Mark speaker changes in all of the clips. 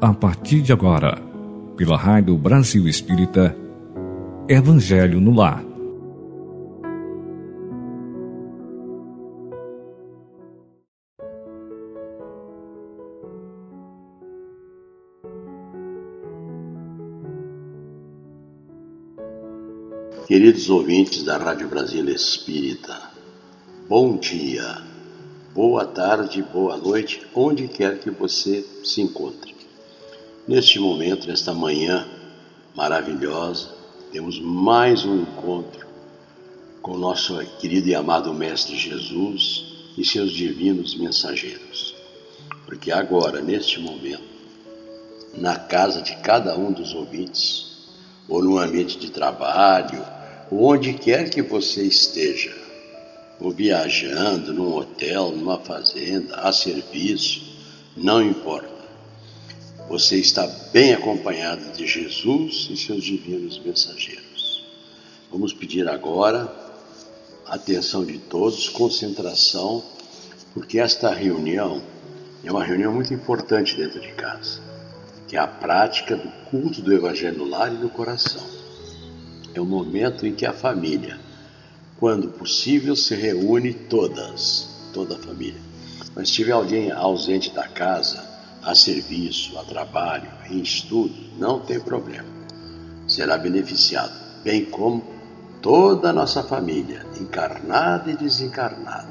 Speaker 1: a partir de agora, pela Rádio Brasil Espírita, Evangelho no Lar.
Speaker 2: Queridos ouvintes da Rádio Brasil Espírita, bom dia, boa tarde, boa noite, onde quer que você se encontre. Neste momento, nesta manhã maravilhosa, temos mais um encontro com o nosso querido e amado Mestre Jesus e seus divinos mensageiros. Porque agora, neste momento, na casa de cada um dos ouvintes, ou no ambiente de trabalho, ou onde quer que você esteja, ou viajando num hotel, numa fazenda, a serviço, não importa você está bem acompanhado de Jesus e seus divinos mensageiros. Vamos pedir agora atenção de todos, concentração, porque esta reunião é uma reunião muito importante dentro de casa, que é a prática do culto do Evangelho no lar e no coração. É o momento em que a família, quando possível, se reúne todas, toda a família. Mas se tiver alguém ausente da casa, a serviço, a trabalho, em estudo, não tem problema. Será beneficiado, bem como toda a nossa família, encarnada e desencarnada.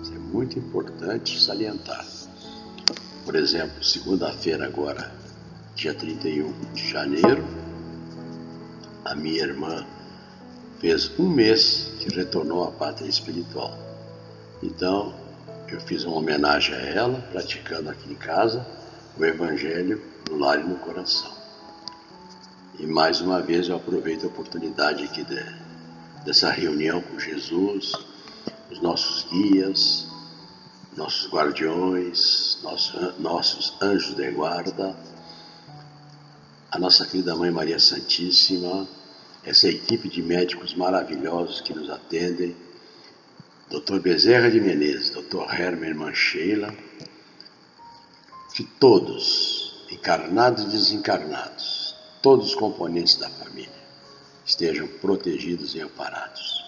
Speaker 2: Isso é muito importante salientar. Por exemplo, segunda-feira agora, dia 31 de janeiro, a minha irmã fez um mês que retornou à pátria espiritual. Então, eu fiz uma homenagem a ela, praticando aqui em casa o Evangelho no lar e no coração. E mais uma vez eu aproveito a oportunidade aqui de, dessa reunião com Jesus, os nossos guias, nossos guardiões, nossos, nossos anjos de guarda, a nossa querida Mãe Maria Santíssima, essa equipe de médicos maravilhosos que nos atendem, Dr. Bezerra de Menezes, Dr. Hermer Mancheila, que todos, encarnados e desencarnados, todos os componentes da família, estejam protegidos e amparados.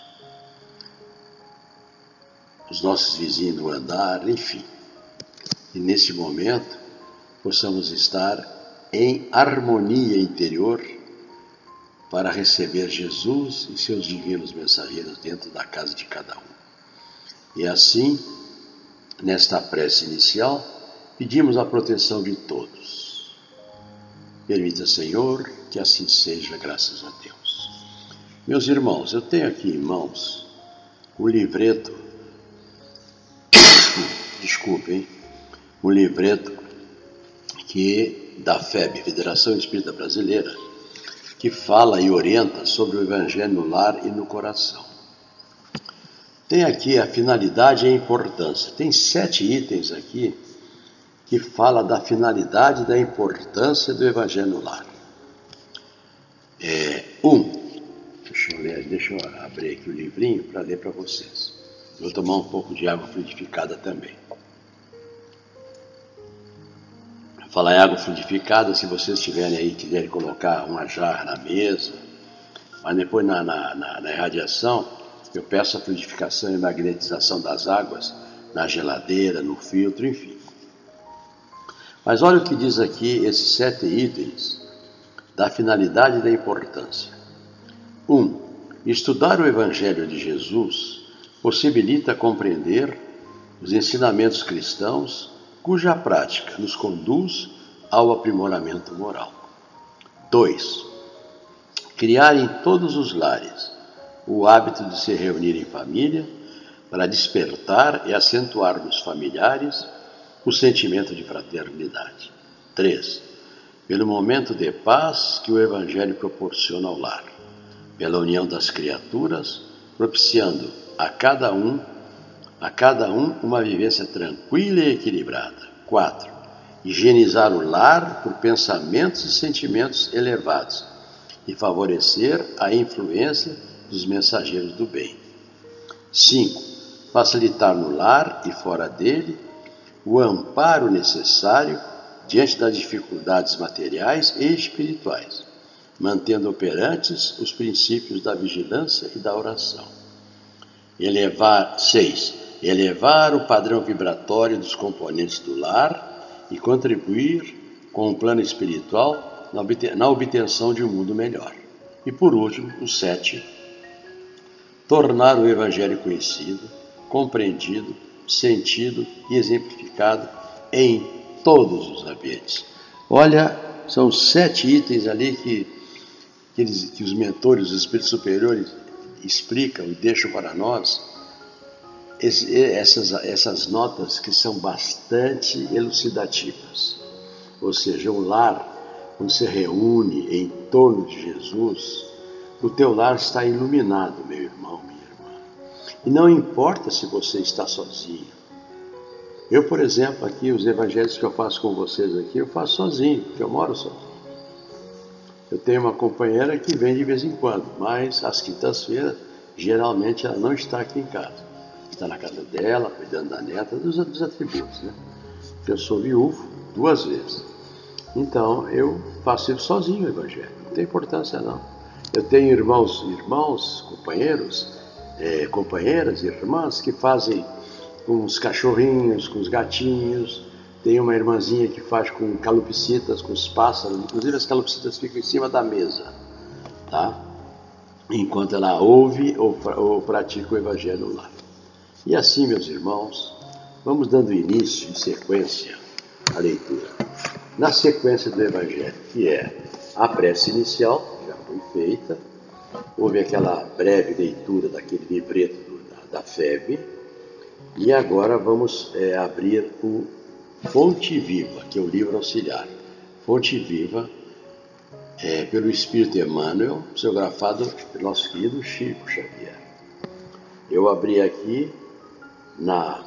Speaker 2: Os nossos vizinhos do andar, enfim. E nesse momento possamos estar em harmonia interior para receber Jesus e seus divinos mensageiros dentro da casa de cada um. E assim, nesta prece inicial, Pedimos a proteção de todos. Permita, Senhor, que assim seja, graças a Deus. Meus irmãos, eu tenho aqui em mãos o livreto, desculpem, o livreto que da FEB, Federação Espírita Brasileira, que fala e orienta sobre o Evangelho no lar e no coração. Tem aqui a finalidade e a importância. Tem sete itens aqui que fala da finalidade e da importância do Evangelho no lar. É, um, deixa eu, ler, deixa eu abrir aqui o livrinho para ler para vocês. Vou tomar um pouco de água fluidificada também. Falar em água fluidificada, se vocês tiverem aí, quiserem colocar uma jarra na mesa, mas depois na, na, na, na irradiação, eu peço a fluidificação e magnetização das águas na geladeira, no filtro, enfim. Mas olha o que diz aqui esses sete itens da finalidade e da importância. 1. Um, estudar o Evangelho de Jesus possibilita compreender os ensinamentos cristãos cuja prática nos conduz ao aprimoramento moral. 2. Criar em todos os lares o hábito de se reunir em família para despertar e acentuar nos familiares o sentimento de fraternidade. 3. Pelo momento de paz que o Evangelho proporciona ao lar, pela união das criaturas, propiciando a cada um, a cada um uma vivência tranquila e equilibrada. 4. Higienizar o lar por pensamentos e sentimentos elevados e favorecer a influência dos mensageiros do bem. 5. Facilitar no lar e fora dele o amparo necessário diante das dificuldades materiais e espirituais, mantendo operantes os princípios da vigilância e da oração. Elevar, 6. Elevar o padrão vibratório dos componentes do lar e contribuir com o plano espiritual na obtenção de um mundo melhor. E por último, o 7. Tornar o Evangelho conhecido, compreendido, sentido e exemplificado em todos os ambientes. Olha, são sete itens ali que, que, eles, que os mentores, os espíritos superiores explicam e deixam para nós essas, essas notas que são bastante elucidativas. Ou seja, o lar, quando se reúne em torno de Jesus, o teu lar está iluminado, meu irmão, minha irmã. E não importa se você está sozinho. Eu, por exemplo, aqui, os evangelhos que eu faço com vocês aqui, eu faço sozinho, porque eu moro sozinho. Eu tenho uma companheira que vem de vez em quando, mas às quintas-feiras, geralmente ela não está aqui em casa. Está na casa dela, cuidando da neta, dos, dos atributos, né? Eu sou viúvo duas vezes. Então, eu faço isso sozinho o evangelho. Não tem importância, não. Eu tenho irmãos, irmãos, companheiros, é, companheiras, irmãs que fazem com os cachorrinhos, com os gatinhos. Tem uma irmãzinha que faz com calopsitas, com os pássaros. Inclusive as calopsitas ficam em cima da mesa, tá? Enquanto ela ouve ou, ou pratica o evangelho lá. E assim, meus irmãos, vamos dando início em sequência à leitura. Na sequência do evangelho, que é a prece inicial, foi feita, houve aquela breve leitura daquele livreto da, da FEB, e agora vamos é, abrir o Fonte Viva, que é o livro auxiliar. Fonte Viva, é, pelo Espírito Emmanuel, psicografado pelo nosso querido Chico Xavier. Eu abri aqui na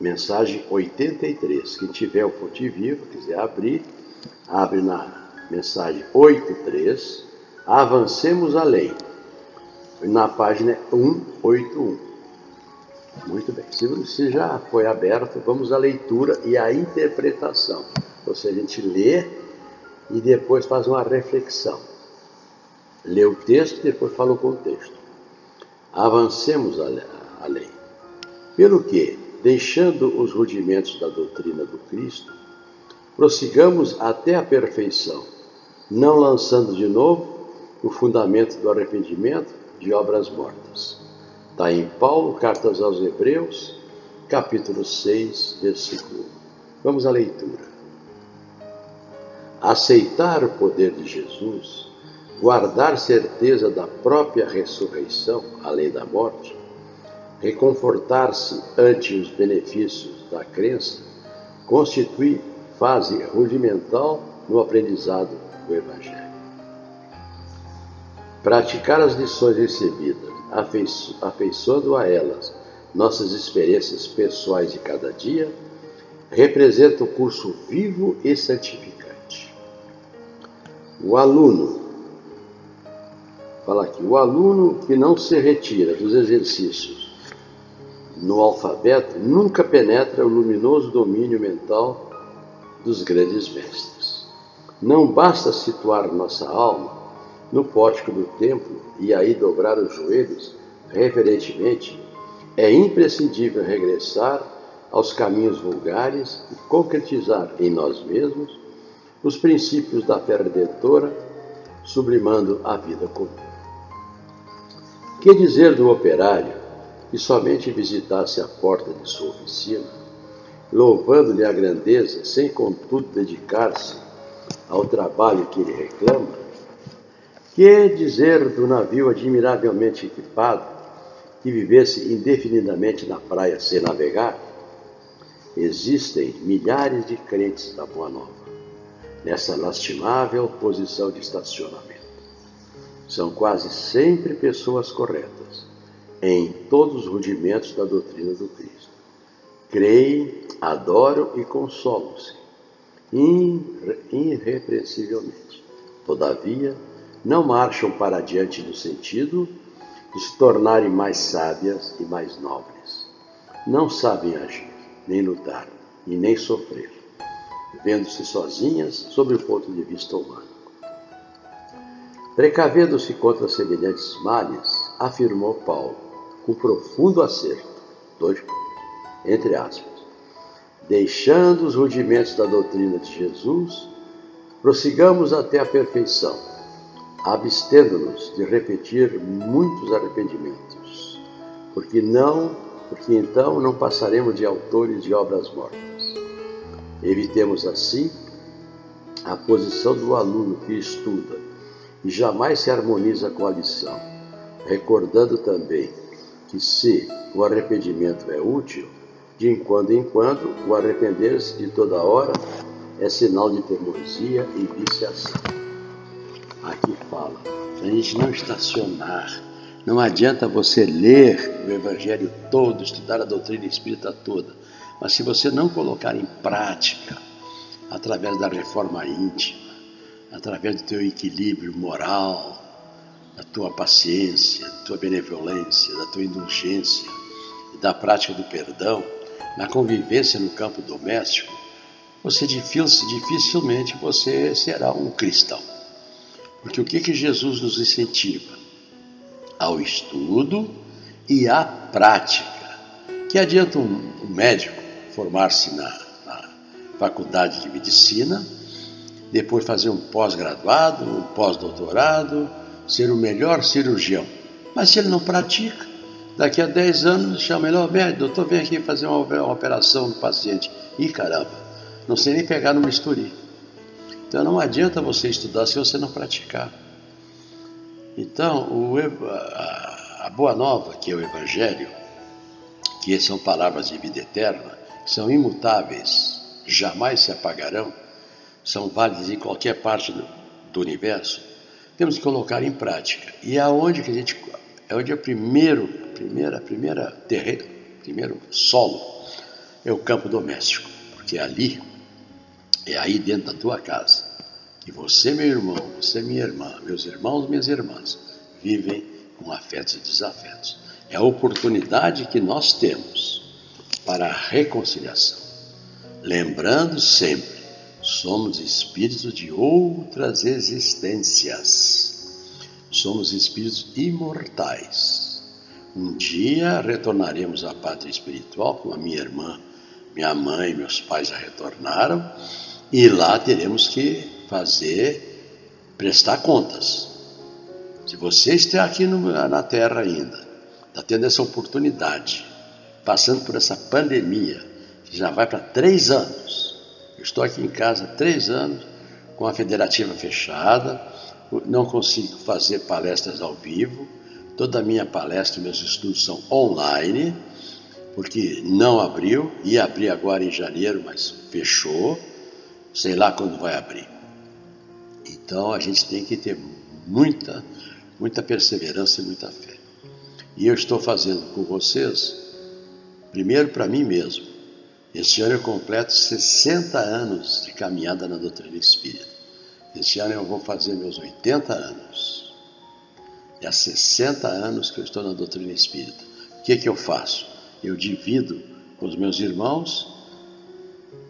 Speaker 2: mensagem 83. Quem tiver o Fonte Viva, quiser abrir, abre na mensagem 83. Avancemos além. Na página 181. Muito bem. Se, já foi aberto, vamos à leitura e à interpretação. Ou seja, a gente lê e depois faz uma reflexão. Lê o texto e depois fala o contexto. Avancemos além. Pelo que, deixando os rudimentos da doutrina do Cristo, prossigamos até a perfeição, não lançando de novo o fundamento do arrependimento de obras mortas Está em Paulo, Cartas aos Hebreus, capítulo 6, versículo 1. Vamos à leitura. Aceitar o poder de Jesus, guardar certeza da própria ressurreição, além da morte, reconfortar-se ante os benefícios da crença, constitui fase rudimental no aprendizado do Evangelho. Praticar as lições recebidas afeiçoando a elas nossas experiências pessoais de cada dia, representa o curso vivo e santificante. O aluno, fala aqui, o aluno que não se retira dos exercícios no alfabeto nunca penetra o luminoso domínio mental dos grandes mestres. Não basta situar nossa alma no pórtico do templo e aí dobrar os joelhos reverentemente, é imprescindível regressar aos caminhos vulgares e concretizar em nós mesmos os princípios da fé redentora, sublimando a vida comum. Que dizer do operário que somente visitasse a porta de sua oficina, louvando-lhe a grandeza, sem contudo dedicar-se ao trabalho que ele reclama? Que dizer do navio admiravelmente equipado que vivesse indefinidamente na praia sem navegar? Existem milhares de crentes da Boa Nova nessa lastimável posição de estacionamento. São quase sempre pessoas corretas em todos os rudimentos da doutrina do Cristo. Creem, adoram e consolam-se irrepreensivelmente. Todavia, não marcham para diante no sentido de se tornarem mais sábias e mais nobres. Não sabem agir, nem lutar e nem sofrer. vendo-se sozinhas sob o ponto de vista humano. Precavendo-se contra semelhantes males, afirmou Paulo, com profundo acerto, dois entre aspas, deixando os rudimentos da doutrina de Jesus, prossigamos até a perfeição, abstendo-nos de repetir muitos arrependimentos, porque não, porque então não passaremos de autores de obras mortas. Evitemos assim a posição do aluno que estuda e jamais se harmoniza com a lição, recordando também que se o arrependimento é útil, de quando em quando o arrepender-se de toda hora é sinal de teimosia e viciação. Aqui fala, a gente não estacionar. Não adianta você ler o Evangelho todo, estudar a doutrina espírita toda, mas se você não colocar em prática, através da reforma íntima, através do teu equilíbrio moral, da tua paciência, da tua benevolência, da tua indulgência da prática do perdão, na convivência no campo doméstico, você dificilmente você será um cristão. Porque o que, que Jesus nos incentiva? Ao estudo e à prática. Que adianta um, um médico formar-se na, na faculdade de medicina, depois fazer um pós-graduado, um pós-doutorado, ser o melhor cirurgião. Mas se ele não pratica, daqui a 10 anos chama ele, oh, médico, doutor, vem aqui fazer uma, uma operação no paciente. Ih, caramba, não sei nem pegar no bisturi. Então não adianta você estudar se você não praticar. Então, o, a, boa nova, que é o Evangelho, que são palavras de vida eterna, são imutáveis, jamais se apagarão, são válidas em qualquer parte do, do universo, temos que colocar em prática. E aonde que a gente é onde é o primeiro, primeira, primeira terreno, primeiro solo é o campo doméstico, porque ali é aí dentro da tua casa que você, meu irmão, você, minha irmã, meus irmãos, minhas irmãs, vivem com afetos e desafetos. É a oportunidade que nós temos para a reconciliação. Lembrando sempre, somos espíritos de outras existências. Somos espíritos imortais. Um dia retornaremos à pátria espiritual, como a minha irmã, minha mãe, meus pais já retornaram, e lá teremos que fazer, prestar contas. Se você está aqui no, na Terra ainda, está tendo essa oportunidade, passando por essa pandemia, que já vai para três anos. Eu estou aqui em casa três anos, com a federativa fechada, não consigo fazer palestras ao vivo, toda a minha palestra, meus estudos são online, porque não abriu, ia abrir agora em janeiro, mas fechou, sei lá quando vai abrir. Então a gente tem que ter muita, muita perseverança e muita fé. E eu estou fazendo com vocês Primeiro, para mim mesmo. Este ano eu completo 60 anos de caminhada na doutrina espírita. Este ano eu vou fazer meus 80 anos. E há 60 anos que eu estou na doutrina espírita. O que, que eu faço? Eu divido com os meus irmãos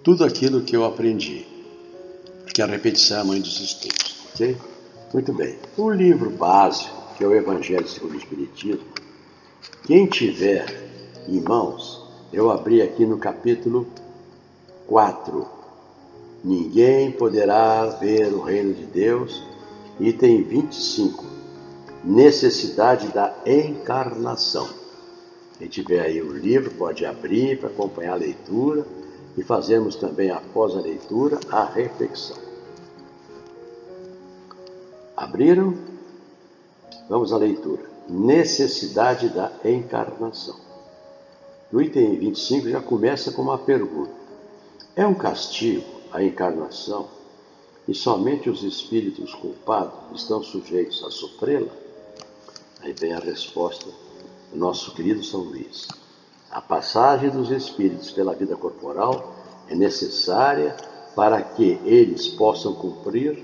Speaker 2: tudo aquilo que eu aprendi. Porque a repetição é a mãe dos estudos. Ok? Muito bem. O livro básico, que é o Evangelho segundo o Espiritismo, quem tiver em mãos, eu abri aqui no capítulo 4. Ninguém poderá ver o reino de Deus. Item 25. Necessidade da encarnação. Quem tiver aí o livro pode abrir para acompanhar a leitura e fazemos também, após a leitura, a reflexão. Abriram? Vamos à leitura. Necessidade da encarnação. No item 25 já começa com uma pergunta: É um castigo a encarnação e somente os espíritos culpados estão sujeitos a sofrê-la? Aí vem a resposta do nosso querido São Luís. A passagem dos espíritos pela vida corporal é necessária para que eles possam cumprir,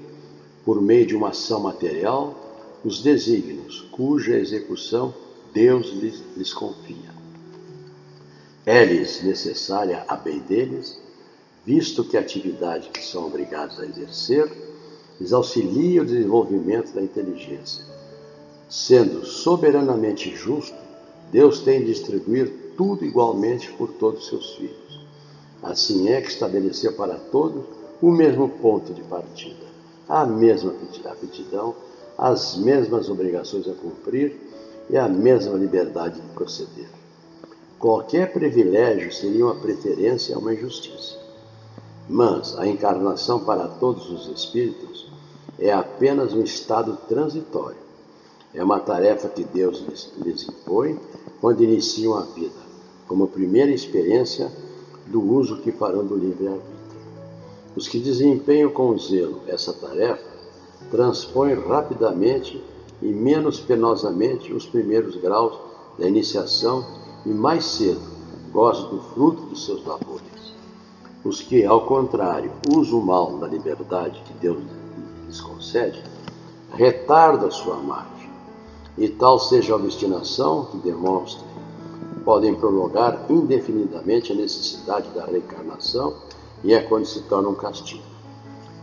Speaker 2: por meio de uma ação material, os desígnios cuja execução Deus lhes, lhes confia é-lhes necessária a bem deles, visto que a atividade que são obrigados a exercer lhes auxilia o desenvolvimento da inteligência. Sendo soberanamente justo, Deus tem de distribuir tudo igualmente por todos seus filhos. Assim é que estabeleceu para todos o mesmo ponto de partida, a mesma aptidão, as mesmas obrigações a cumprir e a mesma liberdade de proceder. Qualquer privilégio seria uma preferência a uma injustiça. Mas a encarnação para todos os espíritos é apenas um estado transitório. É uma tarefa que Deus lhes, lhes impõe quando iniciam a vida, como primeira experiência do uso que farão do livre-arbítrio. Os que desempenham com zelo essa tarefa transpõem rapidamente e menos penosamente os primeiros graus da iniciação e mais cedo gozam do fruto dos seus labores. Os que, ao contrário, usam mal da liberdade que Deus lhes concede, retardam sua marcha, e tal seja a obstinação que demonstrem, podem prolongar indefinidamente a necessidade da reencarnação e é quando se torna um castigo.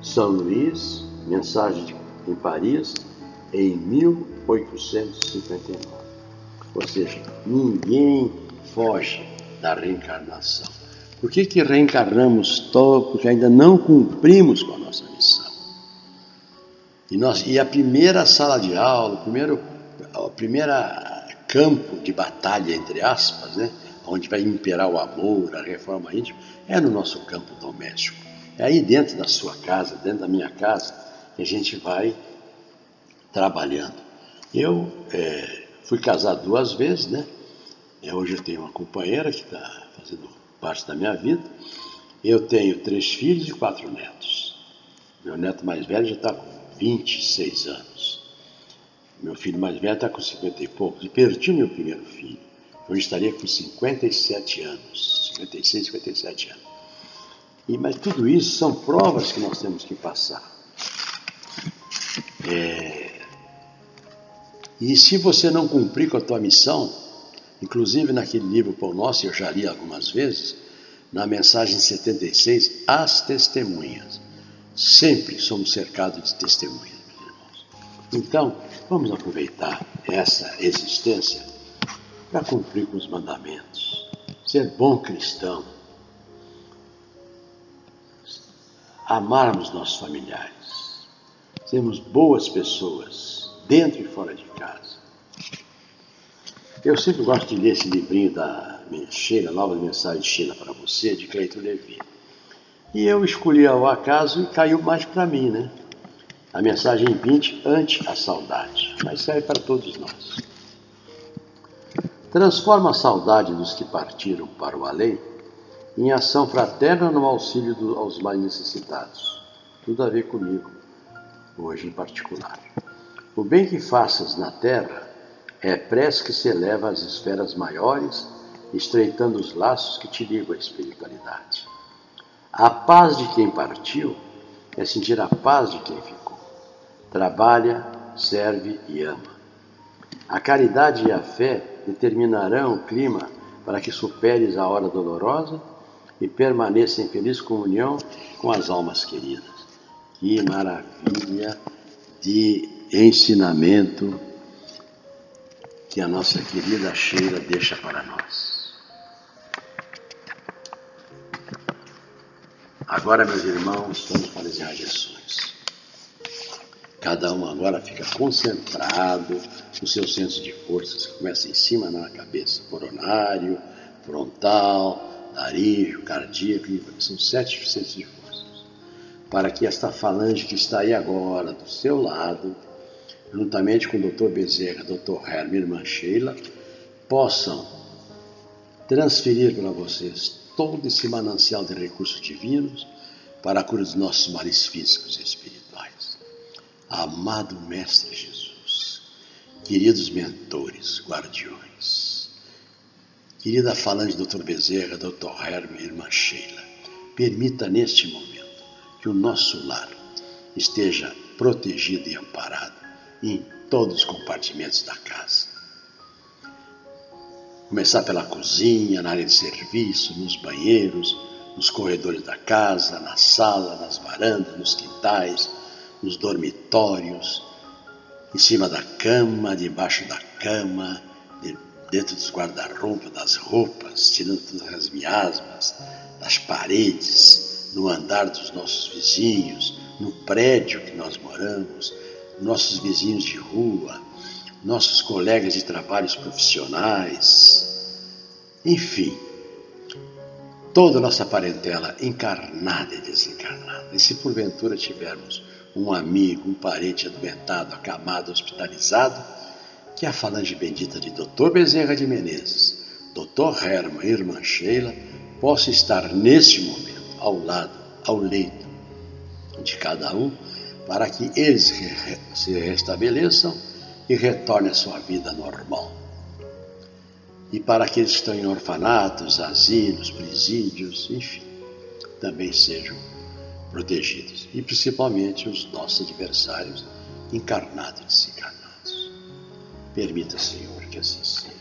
Speaker 2: São Luís, mensagem em Paris, em 1859. Ou seja, ninguém foge da reencarnação. Por que, que reencarnamos todo? Porque ainda não cumprimos com a nossa missão. E, nós, e a primeira sala de aula, o primeiro, a primeira campo de batalha, entre aspas, né, onde vai imperar o amor, a reforma íntima, é no nosso campo doméstico. É aí dentro da sua casa, dentro da minha casa, que a gente vai trabalhando. Eu é, fui casado duas vezes, né? E hoje eu tenho uma companheira que está fazendo parte da minha vida. Eu tenho três filhos e quatro netos. Meu neto mais velho já está com 26 anos. Meu filho mais velho está com 50 e poucos. E perdi meu primeiro filho. Eu estaria com 57 anos. 56, 57 anos. E, mas tudo isso são provas que nós temos que passar. É... E se você não cumprir com a tua missão, Inclusive naquele livro Pão Nosso, eu já li algumas vezes, na mensagem 76, as testemunhas. Sempre somos cercados de testemunhas, meus irmãos. Então, vamos aproveitar essa existência para cumprir com os mandamentos, ser bom cristão, amarmos nossos familiares, sermos boas pessoas, dentro e fora de casa eu sempre gosto de ler esse livrinho da Sheila, Nova Mensagem Sheila para você, de Cleiton Levi. E eu escolhi ao acaso e caiu mais para mim, né? A mensagem 20, ante a saudade, mas serve para todos nós. Transforma a saudade dos que partiram para o além em ação fraterna no auxílio do, aos mais necessitados. Tudo a ver comigo, hoje em particular. O bem que faças na terra é prece que se eleva às esferas maiores, estreitando os laços que te ligam à espiritualidade. A paz de quem partiu é sentir a paz de quem ficou. Trabalha, serve e ama. A caridade e a fé determinarão o clima para que superes a hora dolorosa e permaneça em feliz comunhão com as almas queridas. Que maravilha de ensinamento que a nossa querida Sheila deixa para nós. Agora, meus irmãos, vamos para as irradiações. Cada um agora fica concentrado no seu senso de forças, que começa em cima na cabeça, coronário, frontal, nariz, cardíaco, são sete sensos de forças. Para que esta falange que está aí agora, do seu lado, juntamente com o Dr. Bezerra, Dr. Hermes irmã Sheila, possam transferir para vocês todo esse manancial de recursos divinos para a cura dos nossos males físicos e espirituais. Amado Mestre Jesus, queridos mentores, guardiões, querida falante Dr. Bezerra, Dr. Hermes irmã Sheila, permita neste momento que o nosso lar esteja protegido e amparado em todos os compartimentos da casa. Começar pela cozinha, na área de serviço, nos banheiros, nos corredores da casa, na sala, nas varandas, nos quintais, nos dormitórios, em cima da cama, debaixo da cama, de, dentro dos guarda-roupa, das roupas, tirando todas as miasmas, das paredes, no andar dos nossos vizinhos, no prédio que nós moramos, nossos vizinhos de rua, nossos colegas de trabalhos profissionais, enfim, toda a nossa parentela encarnada e desencarnada. E se porventura tivermos um amigo, um parente adoentado, acamado, hospitalizado, que a falange bendita de Dr. Bezerra de Menezes, Dr. Herman e Irmã Sheila possa estar neste momento ao lado, ao leito de cada um, para que eles se restabeleçam e retornem à sua vida normal. E para aqueles que estão em orfanatos, asilos, presídios, enfim, também sejam protegidos. E principalmente os nossos adversários encarnados e desencarnados. Permita, Senhor, que assim seja.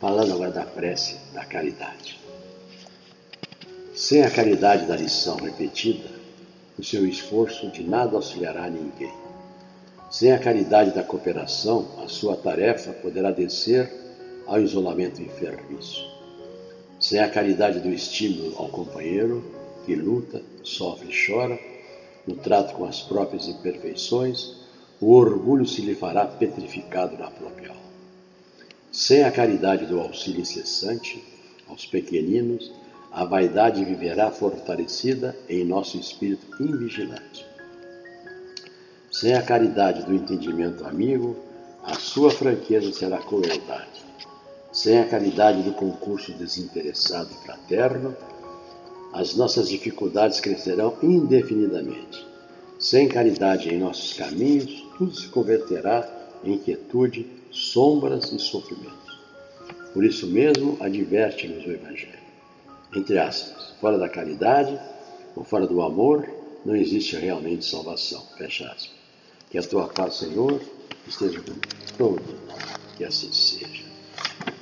Speaker 2: Falando agora da prece da caridade. Sem a caridade da lição repetida, o seu esforço de nada auxiliará ninguém. Sem a caridade da cooperação, a sua tarefa poderá descer ao isolamento enfermiço. Sem a caridade do estímulo ao companheiro, que luta, sofre e chora, no trato com as próprias imperfeições, o orgulho se lhe fará petrificado na própria alma. Sem a caridade do auxílio incessante aos pequeninos, a vaidade viverá fortalecida em nosso espírito invigilante. Sem a caridade do entendimento amigo, a sua franqueza será crueldade. Sem a caridade do concurso desinteressado e fraterno, as nossas dificuldades crescerão indefinidamente. Sem caridade em nossos caminhos, tudo se converterá em inquietude, sombras e sofrimentos. Por isso mesmo, adverte-nos o Evangelho. Entre aspas, fora da caridade ou fora do amor, não existe realmente salvação. Fecha aspas. Que a tua paz, Senhor, esteja com todos nós. Que assim seja.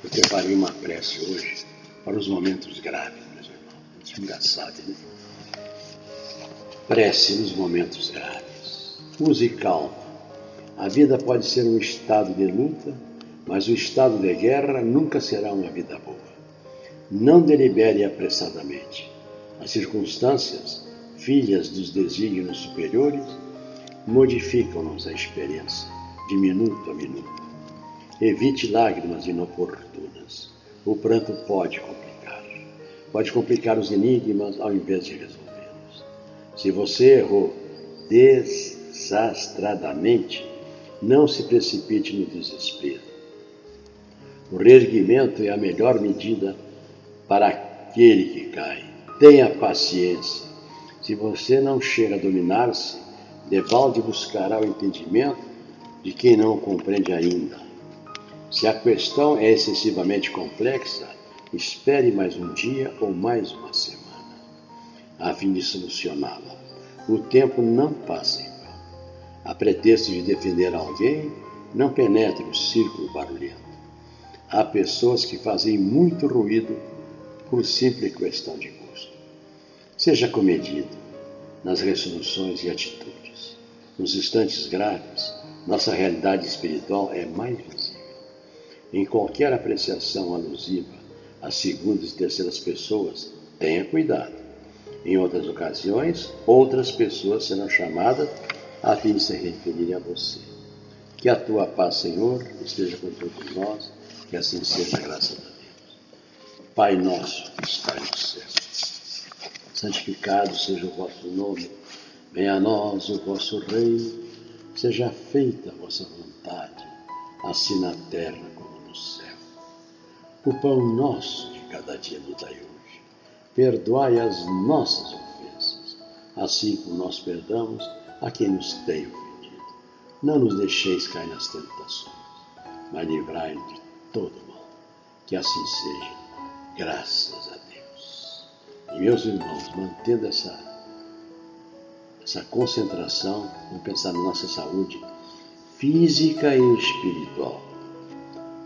Speaker 2: Eu preparei uma prece hoje para os momentos graves engraçado, né? Prece nos momentos graves. Use calma. A vida pode ser um estado de luta, mas o estado de guerra nunca será uma vida boa. Não delibere apressadamente. As circunstâncias, filhas dos desígnios superiores, modificam-nos a experiência, de minuto a minuto. Evite lágrimas inoportunas. O pranto pode complicar pode complicar os enigmas ao invés de resolvê-los. Se você errou desastradamente, não se precipite no desespero. O reerguimento é a melhor medida para aquele que cai. Tenha paciência. Se você não chega a dominar-se, devalde buscará o entendimento de quem não o compreende ainda. Se a questão é excessivamente complexa, Espere mais um dia ou mais uma semana, a fim de solucioná-la. O tempo não passa em vão. A pretexto de defender alguém, não penetre o círculo barulhento. Há pessoas que fazem muito ruído por simples questão de gosto. Seja comedido nas resoluções e atitudes. Nos instantes graves, nossa realidade espiritual é mais visível. Em qualquer apreciação alusiva as segundas e terceiras pessoas, tenha cuidado. Em outras ocasiões, outras pessoas serão chamadas a fim de se referirem a você. Que a tua paz, Senhor, esteja com todos nós, que assim seja, graças a Deus. Pai nosso que está no céu, santificado seja o vosso nome, venha a nós o vosso reino, seja feita a vossa vontade, assim na terra como no céu. O pão nosso de cada dia nos dai hoje. Perdoai as nossas ofensas, assim como nós perdoamos a quem nos tem ofendido. Não nos deixeis cair nas tentações, mas livrai-nos de todo mal. Que assim seja, graças a Deus. E meus irmãos, mantendo essa, essa concentração, vamos pensar na nossa saúde física e espiritual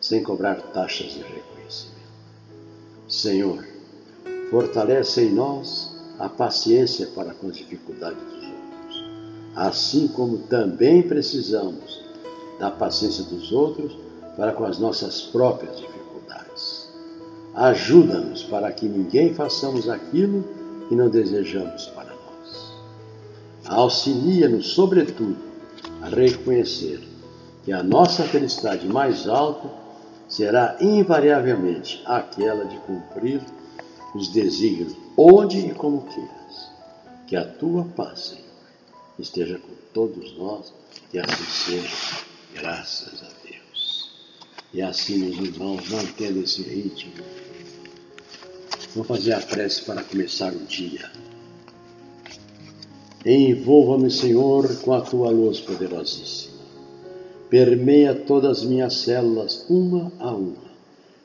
Speaker 2: sem cobrar taxas de reconhecimento. Senhor, fortalece em nós a paciência para com as dificuldades dos outros, assim como também precisamos da paciência dos outros para com as nossas próprias dificuldades. Ajuda-nos para que ninguém façamos aquilo que não desejamos para nós. Auxilia-nos, sobretudo, a reconhecer que a nossa felicidade mais alta será invariavelmente aquela de cumprir os desígnios onde e como queiras. Que a tua paz, Senhor, esteja com todos nós, e assim seja, graças a Deus. E assim, meus irmãos, mantendo esse ritmo, vou fazer a prece para começar o dia. Envolva-me, Senhor, com a tua luz poderosíssima. Permeia todas as minhas células, uma a uma,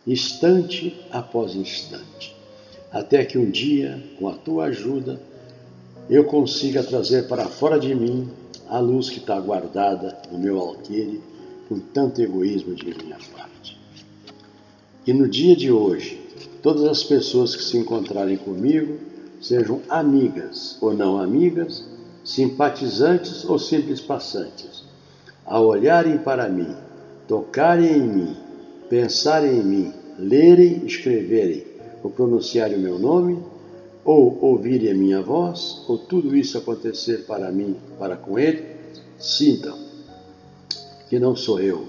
Speaker 2: instante após instante, até que um dia, com a tua ajuda, eu consiga trazer para fora de mim a luz que está guardada no meu alqueire por tanto egoísmo de minha parte. E no dia de hoje, todas as pessoas que se encontrarem comigo sejam amigas ou não amigas, simpatizantes ou simples passantes, ao olharem para mim, tocarem em mim, pensarem em mim, lerem, escreverem ou pronunciarem o meu nome, ou ouvirem a minha voz, ou tudo isso acontecer para mim, para com ele, sintam que não sou eu,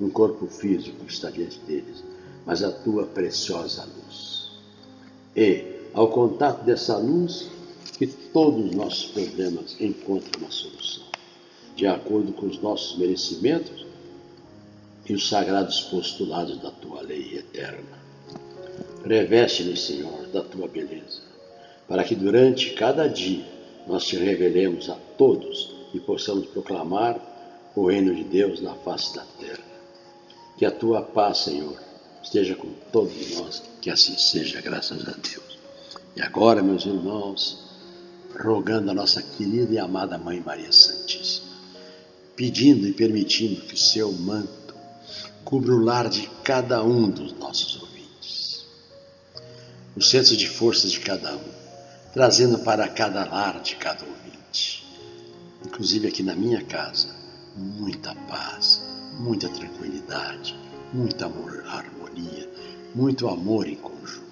Speaker 2: um corpo físico que está diante deles, mas a tua preciosa luz. E, ao contato dessa luz, que todos os nossos problemas encontrem uma solução, de acordo com os nossos merecimentos e os sagrados postulados da tua lei eterna. Reveste-me, Senhor, da tua beleza, para que durante cada dia nós te revelemos a todos e possamos proclamar o reino de Deus na face da terra. Que a tua paz, Senhor, esteja com todos nós, que assim seja, graças a Deus. E agora, meus irmãos, rogando a nossa querida e amada Mãe Maria Santíssima, pedindo e permitindo que seu manto cubra o lar de cada um dos nossos ouvintes, o centro de forças de cada um, trazendo para cada lar de cada ouvinte, inclusive aqui na minha casa, muita paz, muita tranquilidade, muita amor, harmonia, muito amor em conjunto.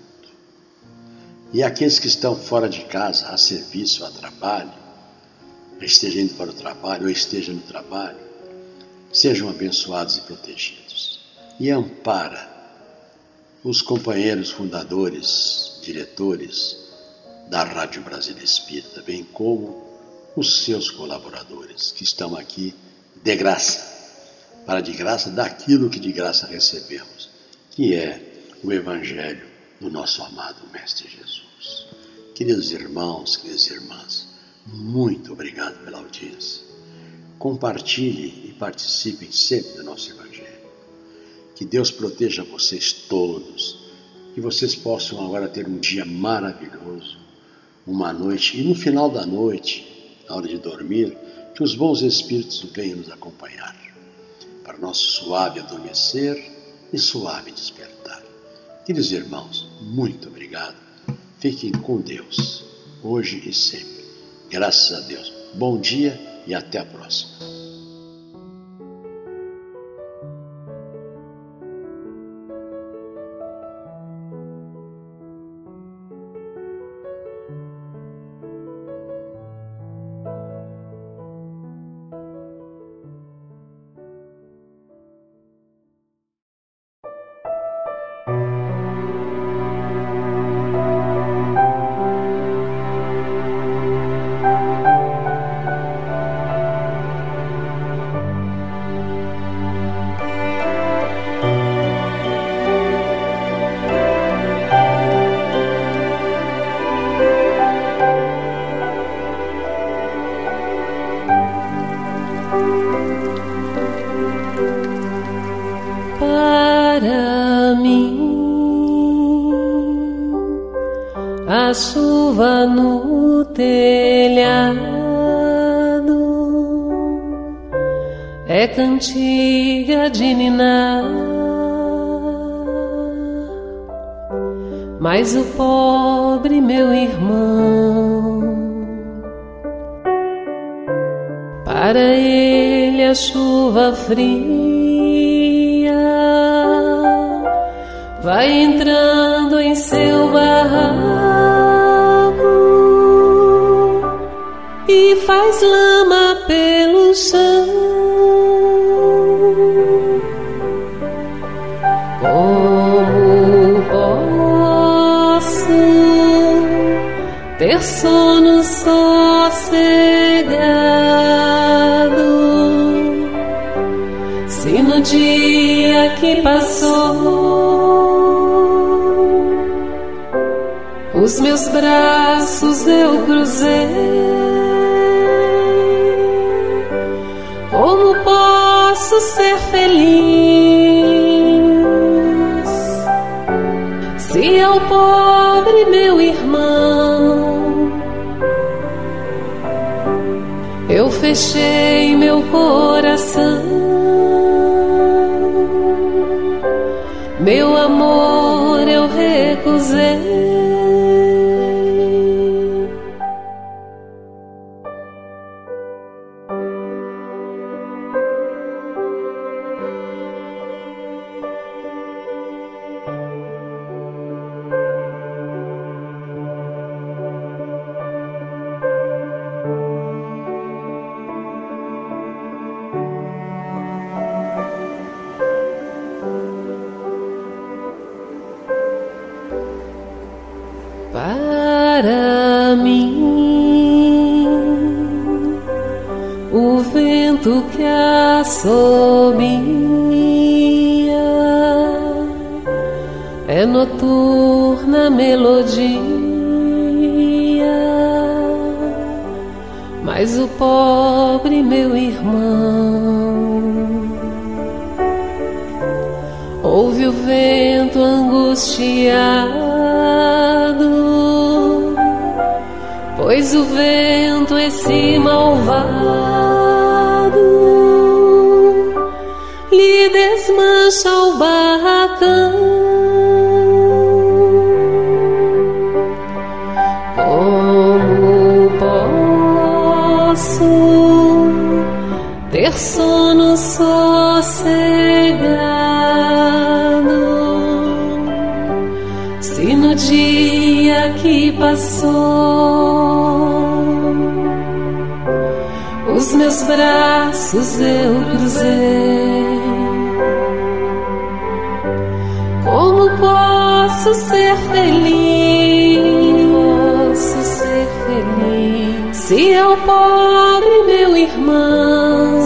Speaker 2: E aqueles que estão fora de casa, a serviço, a trabalho, esteja indo para o trabalho ou esteja no trabalho, sejam abençoados e protegidos. E ampara os companheiros fundadores, diretores da Rádio Brasília Espírita, bem como os seus colaboradores que estão aqui de graça, para de graça daquilo que de graça recebemos, que é o Evangelho do nosso amado Mestre Jesus. Queridos irmãos, queridas irmãs, muito obrigado pela audiência. Compartilhe e participem sempre do nosso Evangelho. Que Deus proteja vocês todos, que vocês possam agora ter um dia maravilhoso, uma noite, e no final da noite, na hora de dormir, que os bons espíritos venham nos acompanhar, para nosso suave adormecer e suave despertar. Queridos irmãos, muito obrigado. Fiquem com Deus, hoje e sempre. Graças a Deus. Bom dia e até a próxima.
Speaker 3: É cantiga de ninar, mas o pobre meu irmão, para ele a chuva fria vai entrando em seu barraco e faz lama pelo chão. Sono sossegado. Se no dia que passou. Os meus braços eu cruzei? Como posso ser feliz fechei meu coração, mas o pobre meu irmão ouve o vento angustiar pois o vento esse malvado lhe desmancha o barracão. Sono sossegado se no dia que passou os meus braços eu cruzei. Como posso ser feliz? Posso ser feliz se eu pobre meu irmão,